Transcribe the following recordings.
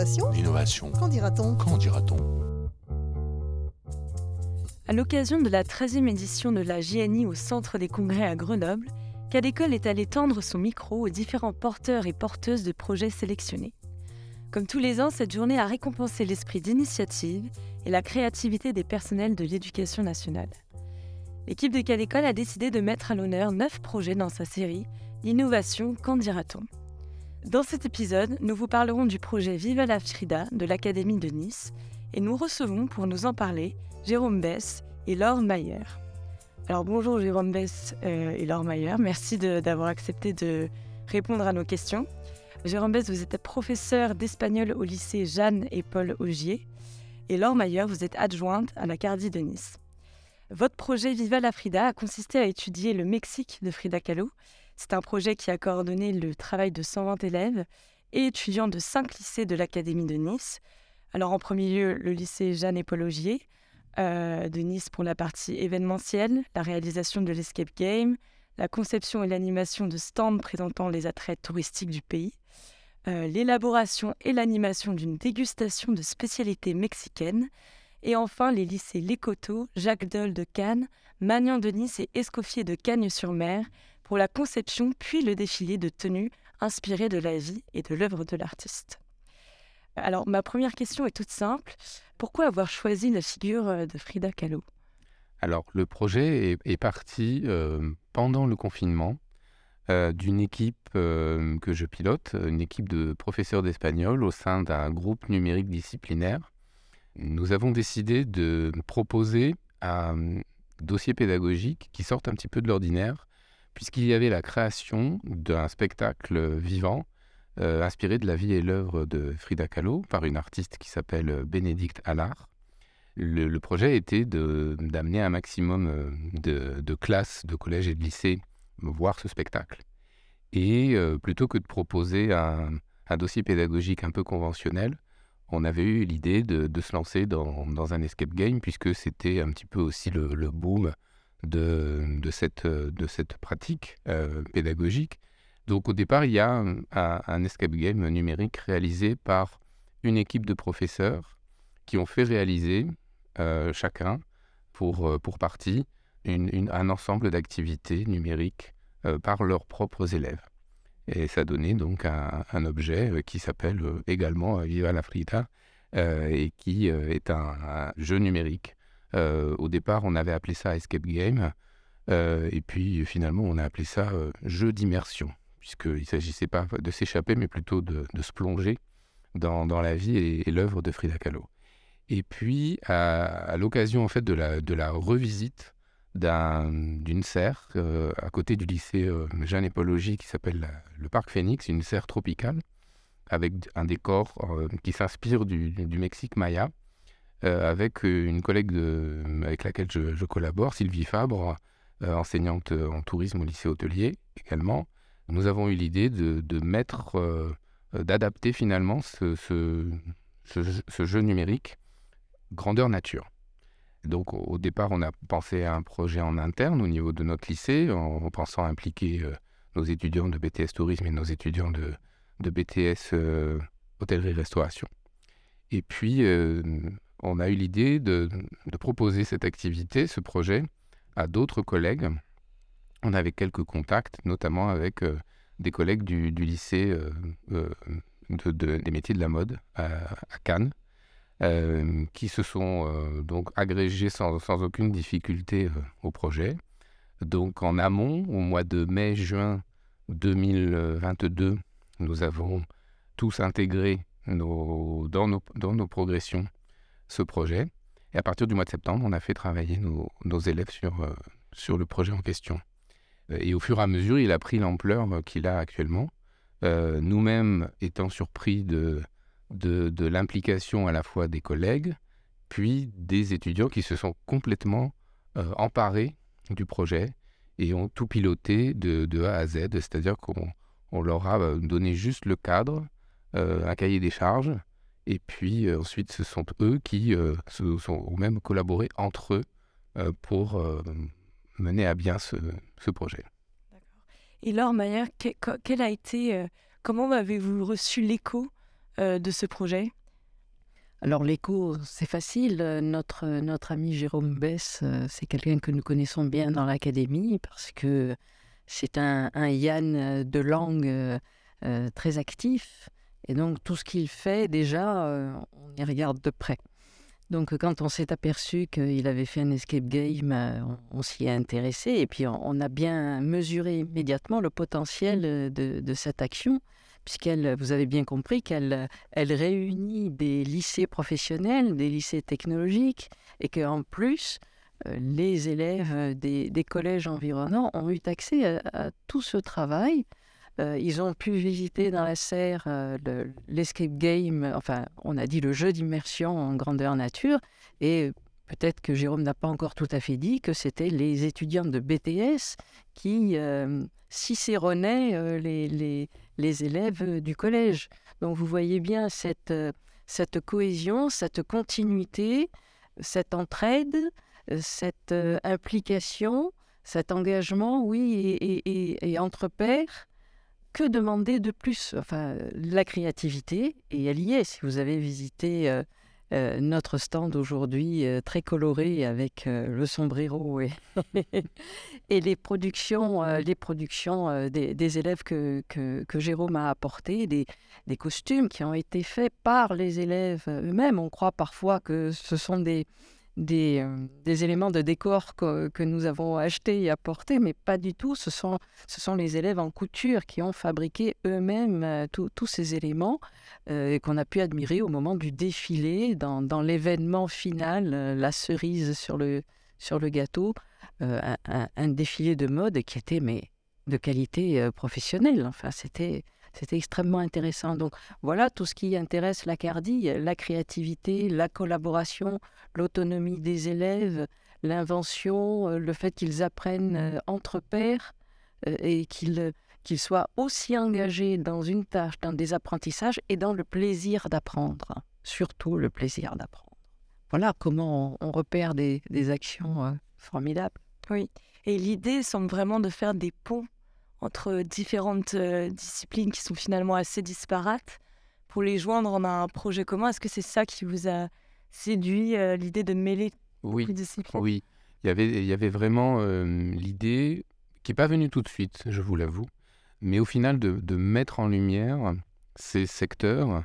L'innovation L'innovation. Qu'en dira-t-on Qu'en dira-t-on À l'occasion de la 13e édition de la JNI au Centre des Congrès à Grenoble, Cadécole est allé tendre son micro aux différents porteurs et porteuses de projets sélectionnés. Comme tous les ans, cette journée a récompensé l'esprit d'initiative et la créativité des personnels de l'éducation nationale. L'équipe de Cadécole a décidé de mettre à l'honneur neuf projets dans sa série L'innovation, qu'en dira-t-on? Dans cet épisode, nous vous parlerons du projet Viva la Frida de l'Académie de Nice et nous recevons pour nous en parler Jérôme Bess et Laure Mayer. Alors bonjour Jérôme Bess euh, et Laure Mayer, merci d'avoir accepté de répondre à nos questions. Jérôme Bess, vous êtes professeur d'espagnol au lycée Jeanne et Paul Augier et Laure Mayer, vous êtes adjointe à la Cardi de Nice. Votre projet Viva la Frida a consisté à étudier le Mexique de Frida Kahlo. C'est un projet qui a coordonné le travail de 120 élèves et étudiants de 5 lycées de l'Académie de Nice. Alors en premier lieu, le lycée Jeanne et Paul euh, de Nice pour la partie événementielle, la réalisation de l'escape game, la conception et l'animation de stands présentant les attraits touristiques du pays, euh, l'élaboration et l'animation d'une dégustation de spécialités mexicaines, et enfin, les lycées Lécoteau, Jacques Dole de Cannes, Magnan de Nice et Escoffier de Cagnes-sur-Mer pour la conception puis le défilé de tenues inspirées de la vie et de l'œuvre de l'artiste. Alors, ma première question est toute simple. Pourquoi avoir choisi la figure euh, de Frida Kahlo? Alors, le projet est, parti euh, pendant le confinement euh, d'une équipe que je pilote, une équipe de professeurs d'espagnol au sein d'un groupe numérique disciplinaire nous avons décidé de proposer un dossier pédagogique qui sorte un petit peu de l'ordinaire, puisqu'il y avait la création d'un spectacle vivant euh, inspiré de la vie et l'œuvre de Frida Kahlo par une artiste qui s'appelle Bénédicte Allard. Le, projet était d'amener un maximum euh, de, classes, de collèges et de lycées voir ce spectacle. Et euh, plutôt que de proposer un, dossier pédagogique un peu conventionnel, on avait eu l'idée de, se lancer dans, un escape game, puisque c'était un petit peu aussi le, boom de, cette, pratique euh, pédagogique. Donc au départ, il y a un, escape game numérique réalisé par une équipe de professeurs qui ont fait réaliser euh, chacun, pour, euh, partie, un ensemble d'activités numériques par leurs propres élèves. Et ça donnait donc un, objet qui s'appelle également Viva la Frita et qui est un, jeu numérique. Au départ, on avait appelé ça Escape Game. et puis finalement, on a appelé ça jeu d'immersion, puisqu'il ne s'agissait pas de s'échapper, mais plutôt de, se plonger dans, la vie et, l'œuvre de Frida Kahlo. Et puis, à, l'occasion en fait de la, revisite d'une serre euh, à côté du lycée euh, Jeanne et qui s'appelle le Parc Phoenix, une serre tropicale avec un décor euh, qui s'inspire du, Mexique maya, avec une collègue avec laquelle je, collabore, Sylvie Fabre, enseignante en tourisme au lycée hôtelier également. Nous avons eu l'idée de, mettre, d'adapter finalement ce, jeu numérique grandeur nature. Donc au départ, on a pensé à un projet en interne au niveau de notre lycée, en, pensant impliquer euh, nos étudiants de BTS Tourisme et nos étudiants de, BTS euh, Hôtellerie-Restauration. Et puis, euh, on a eu l'idée de, proposer cette activité, ce projet, à d'autres collègues. On avait quelques contacts, notamment avec des collègues du, lycée des métiers de la mode à Cannes, euh, qui se sont euh, donc agrégés sans, aucune difficulté euh, au projet. Donc en amont, au mois de mai-juin 2022, nous avons tous intégré dans, nos, progressions ce projet. Et à partir du mois de septembre, on a fait travailler nos, élèves sur, sur le projet en question. Et au fur et à mesure, il a pris l'ampleur qu'il a actuellement. Nous-mêmes étant surpris de, de, l'implication à la fois des collègues, puis des étudiants qui se sont complètement euh, emparés du projet et ont tout piloté de, A à Z, c'est-à-dire qu'on leur a euh, donné juste le cadre, euh, un cahier des charges, et puis ensuite ce sont eux qui se sont même collaboré entre eux pour mener à bien ce, projet. Et Laure Mayer, quel a été, comment avez-vous reçu l'écho de ce projet? Alors l'écho, c'est facile. Notre, notre ami Jérôme Bess, c'est quelqu'un que nous connaissons bien dans l'académie parce que c'est un, un Yann de langue très actif. Et donc tout ce qu'il fait, déjà, on y regarde de près. Donc quand on s'est aperçu qu'il avait fait un escape game, on, s'y est intéressé et puis on, a bien mesuré immédiatement le potentiel de, de cette action puisqu'elle, vous avez bien compris qu'elle elle réunit des lycées professionnels, des lycées technologiques, et qu'en plus, euh, les élèves euh, des, collèges environnants ont eu accès à, tout ce travail. Euh, ils ont pu visiter dans la serre l'escape game, enfin, on a dit le jeu d'immersion en grandeur nature, et peut-être que Jérôme n'a pas encore tout à fait dit que c'était les étudiants de BTS qui cicéronnaient les, les, les élèves euh, du collège. Donc vous voyez bien cette, euh, cette cohésion, cette continuité, cette entraide, euh, cette implication, cet engagement, oui, et, entre pairs. Que demander de plus? Enfin, la créativité, et elle y est. Si vous avez visité euh, notre stand aujourd'hui euh, très coloré avec euh, le sombrero et, les productions, les productions des, élèves que, que, Jérôme a apporté, des, des, costumes qui ont été faits par les élèves eux-mêmes. On croit parfois que ce sont des, des, euh, des, éléments de décor que, que, nous avons achetés et apportés, mais pas du tout. Ce sont, ce sont les élèves en couture qui ont fabriqué eux-mêmes euh, tous ces éléments euh, qu'on a pu admirer au moment du défilé, dans, dans l'événement final, la cerise sur le, sur le gâteau, un, un, défilé de mode qui était mais, de qualité professionnelle. Enfin, c'était c'était extrêmement intéressant. Donc voilà tout ce qui intéresse la CARDI, la créativité, la collaboration, l'autonomie des élèves, l'invention, euh, le fait qu'ils apprennent euh, entre pairs euh, et qu'ils soient aussi engagés dans une tâche, dans des apprentissages et dans le plaisir d'apprendre, surtout le plaisir d'apprendre. Voilà comment on, repère des, des actions formidables. Oui, et l'idée semble vraiment de faire des ponts entre différentes euh, disciplines qui sont finalement assez disparates pour les joindre en un projet commun. Est-ce que c'est ça qui vous a séduit, euh, l'idée de mêler oui, les disciplines? Oui, il y avait, il y avait vraiment euh, l'idée qui n'est pas venue tout de suite, je vous l'avoue, mais au final de, de, mettre en lumière ces secteurs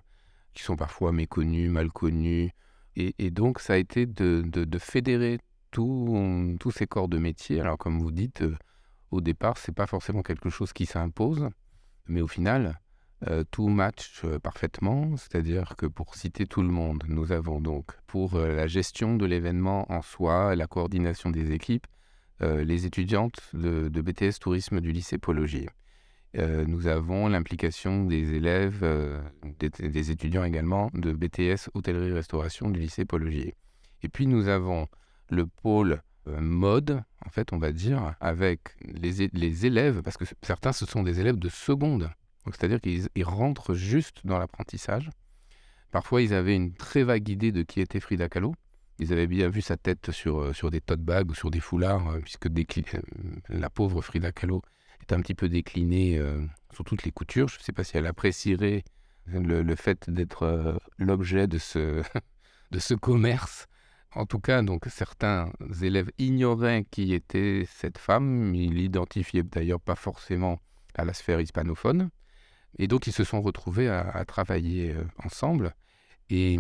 qui sont parfois méconnus, mal connus. Et, et donc, ça a été de, de, de fédérer tous ces corps de métier. Alors, comme vous dites, au départ, c'est pas forcément quelque chose qui s'impose, mais au final, euh, tout match euh, parfaitement. C'est-à-dire que pour citer tout le monde, nous avons donc pour euh, la gestion de l'événement en soi, la coordination des équipes, les étudiantes de, BTS Tourisme du lycée Pologier. nous avons l'implication des élèves, des, des, étudiants également de BTS Hôtellerie-Restauration du lycée Pologier. Et puis nous avons le pôle mode, en fait, on va dire, avec les, les élèves, parce que certains, ce sont des élèves de seconde. C'est-à-dire qu'ils rentrent juste dans l'apprentissage. Parfois, ils avaient une très vague idée de qui était Frida Kahlo. Ils avaient bien vu sa tête sur, euh, sur des tote bags ou sur des foulards, euh, puisque la pauvre Frida Kahlo est un petit peu déclinée sur toutes les coutures. Je ne sais pas si elle apprécierait le, le fait d'être l'objet de ce, de ce commerce en tout cas, donc certains élèves ignoraient qui était cette femme. Ils l'identifiaient d'ailleurs pas forcément à la sphère hispanophone. Et donc, ils se sont retrouvés à, travailler euh, ensemble. Et,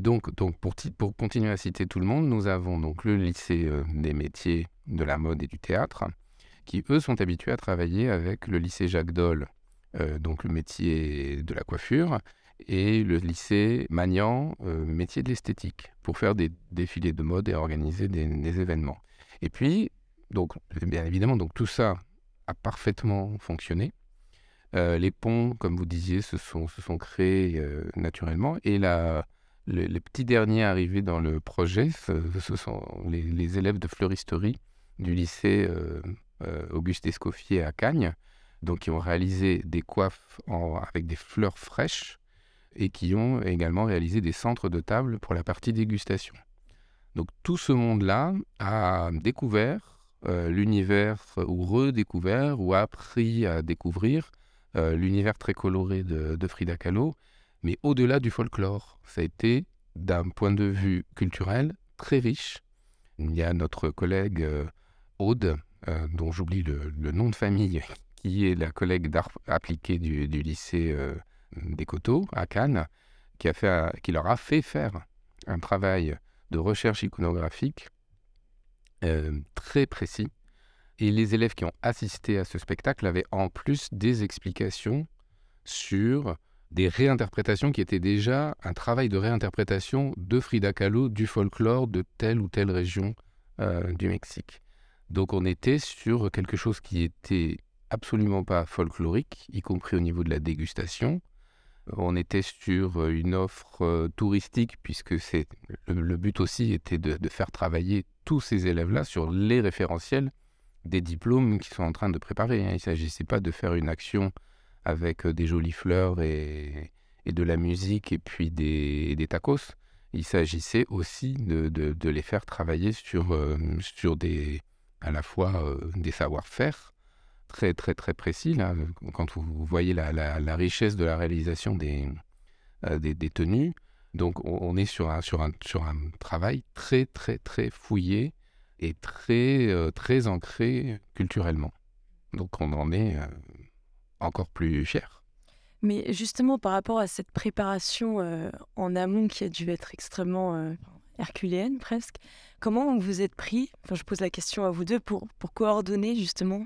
donc, pour, continuer à citer tout le monde, nous avons donc le lycée euh, des métiers de la mode et du théâtre, qui eux sont habitués à travailler avec le lycée Jacques Dole, euh, donc le métier de la coiffure, et le lycée Magnan, euh, métier de l'esthétique, pour faire des défilés de mode et organiser des, événements. Et puis, donc, bien évidemment, donc tout ça a parfaitement fonctionné. Euh, les ponts, comme vous disiez, se sont, créés euh, naturellement. Et la, les petits derniers arrivés dans le projet, ce, sont les, élèves de fleuristerie du lycée Auguste Escoffier à Cagnes, donc qui ont réalisé des coiffes avec des fleurs fraîches et qui ont également réalisé des centres de table pour la partie dégustation. Donc tout ce monde-là a découvert euh, l'univers, ou redécouvert, ou appris à découvrir euh, l'univers très coloré de, Frida Kahlo, mais au-delà du folklore. Ça a été, d'un point de vue culturel, très riche. Il y a notre collègue euh, Aude, dont j'oublie le, nom de famille, qui est la collègue d'art appliqué du, lycée des Coteaux à Cannes, qui, a fait, qui leur a fait faire un travail de recherche iconographique très précis. Et les élèves qui ont assisté à ce spectacle avaient en plus des explications sur des réinterprétations qui étaient déjà un travail de réinterprétation de Frida Kahlo, du folklore de telle ou telle région euh, du Mexique. Donc on était sur quelque chose qui était absolument pas folklorique, y compris au niveau de la dégustation. On était sur une offre euh, touristique, puisque c'est le, but aussi était de, faire travailler tous ces élèves-là sur les référentiels des diplômes qu'ils sont en train de préparer. Hein. Il ne s'agissait pas de faire une action avec des jolies fleurs et, de la musique et puis des, tacos. Il s'agissait aussi de, les faire travailler sur, sur des, à la fois des savoir-faire très très très précis. Quand vous voyez la, richesse de la réalisation des, des, des, tenues, donc on, est sur un, sur, un, sur un travail très très très fouillé et très très ancré culturellement. Donc on en est encore plus fier. Mais justement, par rapport à cette préparation euh, en amont qui a dû être extrêmement euh, herculéenne presque, comment vous êtes pris, je pose la question à vous deux, pour, pour coordonner justement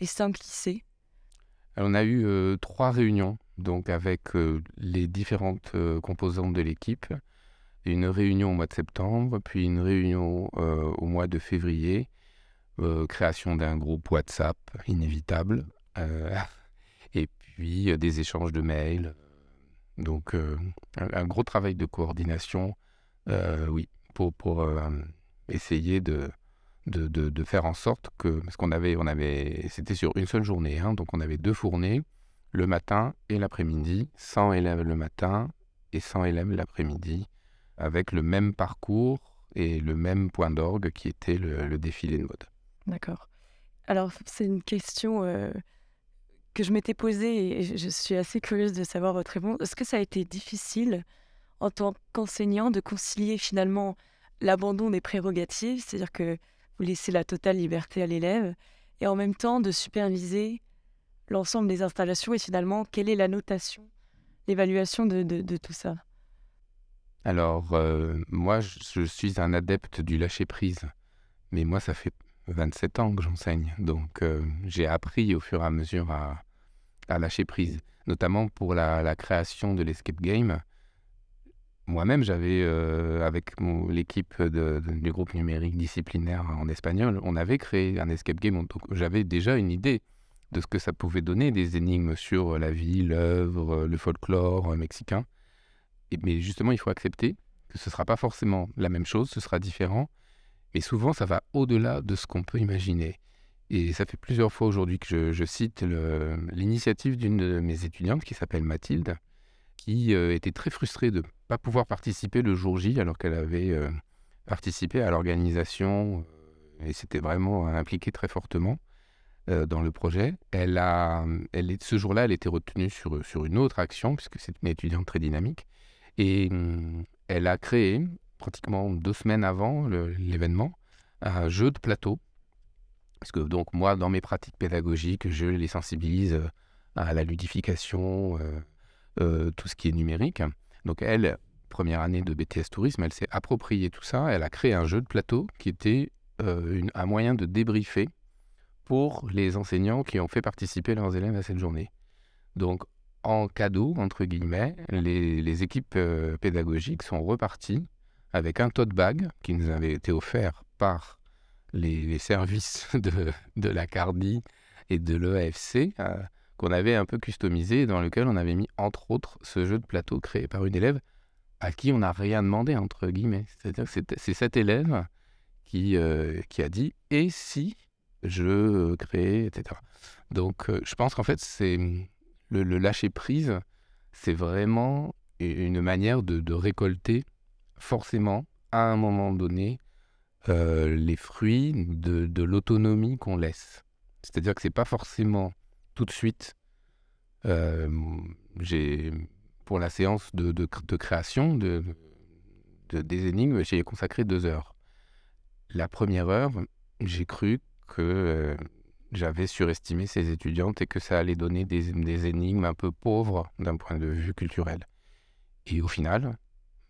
les cinq lycées On a eu euh, trois réunions, donc avec les différentes composantes de l'équipe. Une réunion au mois de septembre, puis une réunion au mois de février, création d'un groupe WhatsApp inévitable et puis des échanges de mails. Donc un, gros travail de coordination, oui, pour essayer de, de, faire en sorte que, parce qu'on avait, on avait, c'était sur une seule journée, hein, donc on avait deux fournées, le matin et l'après-midi, 100 élèves le matin et 100 élèves l'après-midi, avec le même parcours et le même point d'orgue qui était le, défilé de mode. D'accord. Alors, c'est une question que je m'étais posée et je suis assez curieuse de savoir votre réponse. Est-ce que ça a été difficile en tant qu'enseignant de concilier finalement l'abandon des prérogatives, c'est-à-dire que vous laissez la totale liberté à l'élève, et en même temps de superviser l'ensemble des installations et finalement quelle est la notation, l'évaluation de, de, tout ça? Alors, euh, moi, je suis un adepte du lâcher-prise, mais moi, ça fait 27 ans que j'enseigne, donc euh, j'ai appris au fur et à mesure à, à lâcher prise, notamment pour la, création de l'escape game. Moi-même, j'avais, euh, avec l'équipe du groupe numérique disciplinaire en espagnol, on avait créé un escape game. Donc j'avais déjà une idée de ce que ça pouvait donner, des énigmes sur la vie, l'œuvre, le folklore mexicain. Et, mais justement, il faut accepter que ce ne sera pas forcément la même chose, ce sera différent. Mais souvent, ça va au-delà de ce qu'on peut imaginer. Et ça fait plusieurs fois aujourd'hui que je, cite l'initiative d'une de mes étudiantes qui s'appelle Mathilde, qui euh, était très frustrée de pas pouvoir participer le jour J alors qu'elle avait euh, participé à l'organisation euh, et s'était vraiment impliquée très fortement dans le projet. Elle a, elle ce jour-là, elle était retenue sur, sur une autre action, puisque c'est une étudiante très dynamique. Et hum, elle a créé, pratiquement deux semaines avant l'événement, un jeu de plateau parce que donc moi, dans mes pratiques pédagogiques, je les sensibilise euh, à la ludification, euh, euh, tout ce qui est numérique. Donc elle, première année de BTS Tourisme, elle s'est approprié tout ça. Elle a créé un jeu de plateau qui était un moyen de débriefer pour les enseignants qui ont fait participer leurs élèves à cette journée. Donc en cadeau, entre guillemets, les, équipes pédagogiques sont reparties avec un tote bag qui nous avait été offert par les, services de, de la CARDI et de l'EAFC euh, qu'on avait un peu customisé dans lequel on avait mis entre autres ce jeu de plateau créé par une élève à qui on n'a rien demandé entre guillemets. C'est-à-dire que c'est cet élève qui, euh, qui a dit et si je crée, etc. Donc euh, je pense qu'en fait c'est le, lâcher prise, c'est vraiment une manière de, de récolter forcément à un moment donné euh, les fruits de, l'autonomie qu'on laisse. C'est-à-dire que c'est pas forcément tout de suite. Euh, j'ai pour la séance de, création de, de, des énigmes, j'ai consacré deux heures. La première heure, j'ai cru que euh, j'avais surestimé ces étudiantes et que ça allait donner des, énigmes un peu pauvres d'un point de vue culturel. Et au final,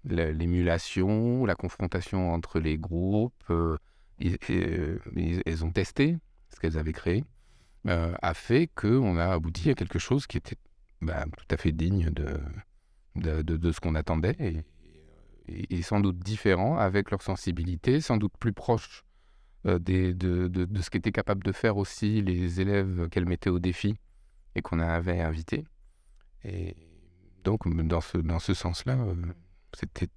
l'émulation, la confrontation entre les groupes, euh, elles ont testé ce qu'elles avaient créé, euh, a fait qu'on a abouti à quelque chose qui était bah, tout à fait digne de, de, de, ce qu'on attendait et, sans doute différent avec leur sensibilité, sans doute plus proche des, de, de, ce qu'étaient capables de faire aussi les élèves qu'elles mettaient au défi et qu'on avait invités. Et donc, dans ce, dans ce sens-là, c'était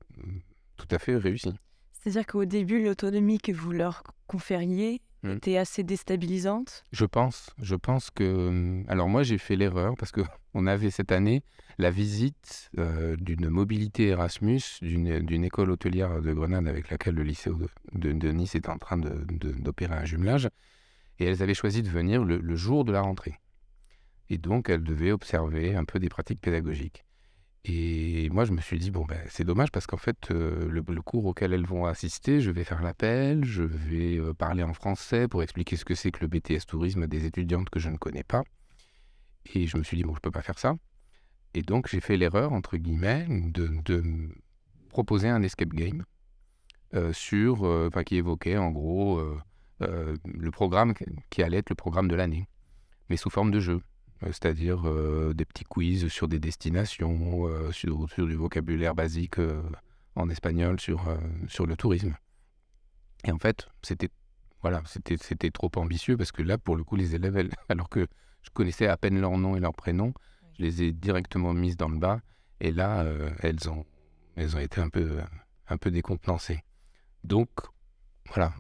tout à fait réussi. C'est-à-dire qu'au début, l'autonomie que vous leur confériez mmh. était assez déstabilisante? Je pense. Je pense que. Alors, moi, j'ai fait l'erreur parce qu'on avait cette année la visite euh, d'une mobilité Erasmus d'une école hôtelière de Grenade avec laquelle le lycée de, de Nice est en train d'opérer un jumelage. Et elles avaient choisi de venir le, le jour de la rentrée. Et donc, elles devaient observer un peu des pratiques pédagogiques. Et moi, je me suis dit, bon, ben, c'est dommage parce qu'en fait, euh, le, cours auquel elles vont assister, je vais faire l'appel, je vais euh, parler en français pour expliquer ce que c'est que le BTS tourisme des étudiantes que je ne connais pas. Et je me suis dit, bon, je ne peux pas faire ça. Et donc, j'ai fait l'erreur, entre guillemets, de, de, proposer un escape game euh, sur, enfin, qui évoquait en gros le programme qui allait être le programme de l'année, mais sous forme de jeu. Euh, c'est-à-dire euh, des petits quiz sur des destinations, euh, sur, sur, du vocabulaire basique en espagnol, sur, sur le tourisme. Et en fait, c'était voilà, c'était, trop ambitieux parce que là, pour le coup, les élèves, alors que je connaissais à peine leur nom et leur prénom, je les ai directement mises dans le bas. Et là, elles, ont, elles ont été un peu, un peu décontenancées. Donc, voilà,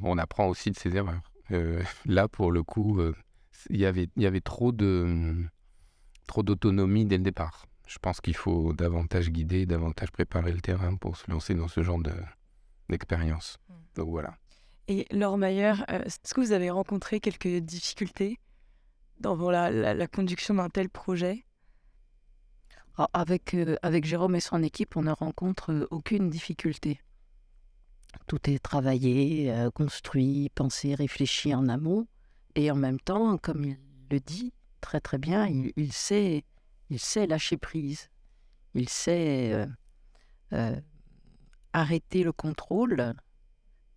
on apprend aussi de ses erreurs. là, pour le coup, y avait, il y avait trop de trop d'autonomie dès le départ. Je pense qu'il faut davantage guider, davantage préparer le terrain pour se lancer dans ce genre de, d'expérience. Hmm. Donc voilà. Et Laure Mayer, euh, est-ce que vous avez rencontré quelques difficultés dans la, la, conduction d'un tel projet? Ah, avec, euh, avec Jérôme et son équipe, on ne rencontre euh, aucune difficulté. Tout est travaillé, construit, pensé, réfléchi en amont. Et en même temps, comme il le dit très très bien, il, sait, il sait lâcher prise. Il sait euh, euh, arrêter le contrôle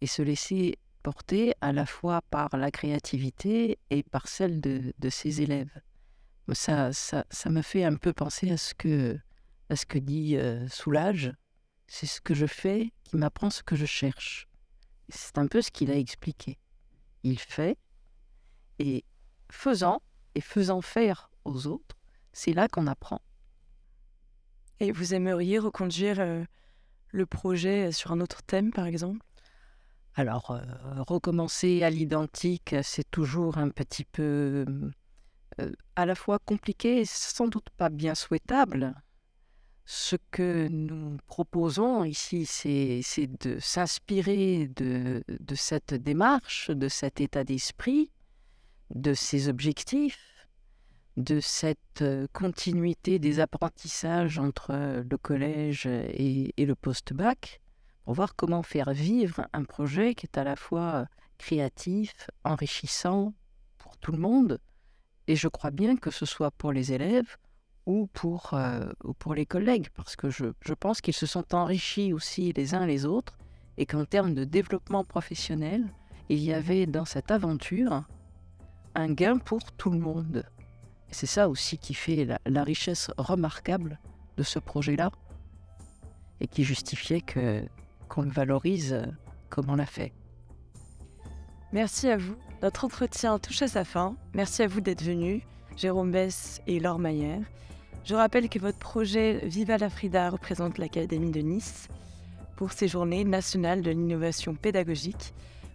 et se laisser porter à la fois par la créativité et par celle de, ses élèves. Ça, ça, ça me fait un peu penser à ce que, à ce que dit euh, Soulage. C'est ce que je fais qui m'apprend ce que je cherche. C'est un peu ce qu'il a expliqué. Il fait, et faisant et faisant faire aux autres, c'est là qu'on apprend. Et vous aimeriez reconduire euh, le projet sur un autre thème, par exemple? Alors, euh, recommencer à l'identique, c'est toujours un petit peu euh, à la fois compliqué et sans doute pas bien souhaitable. Ce que nous proposons ici, c'est de s'inspirer de, de cette démarche, de cet état d'esprit, de ces objectifs, de cette euh, continuité des apprentissages entre euh, le collège et, le post-bac, pour voir comment faire vivre un projet qui est à la fois créatif, enrichissant pour tout le monde, et je crois bien que ce soit pour les élèves ou pour, euh, ou pour les collègues, parce que je, je pense qu'ils se sont enrichis aussi les uns les autres, et qu'en termes de développement professionnel, il y avait dans cette aventure un gain pour tout le monde. C'est ça aussi qui fait la, richesse remarquable de ce projet-là et qui justifiait qu'on le valorise comme on l'a fait. Merci à vous. Notre entretien touche à sa fin. Merci à vous d'être venus, Jérôme Bess et Laure Mayer. Je rappelle que votre projet Viva la Frida représente l'Académie de Nice pour ces journées nationales de l'innovation pédagogique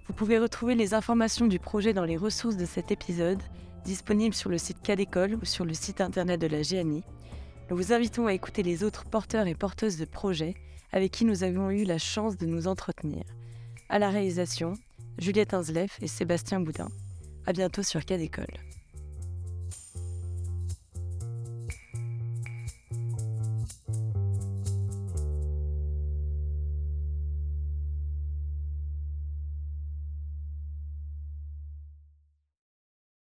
vous pouvez retrouver les informations du projet dans les ressources de cet épisode, disponibles sur le site Cadécole ou sur le site internet de la GNI. Nous vous invitons à écouter les autres porteurs et porteuses de projets avec qui nous avons eu la chance de nous entretenir. À la réalisation, Juliette Insleff et Sébastien Boudin. À bientôt sur Cadécole.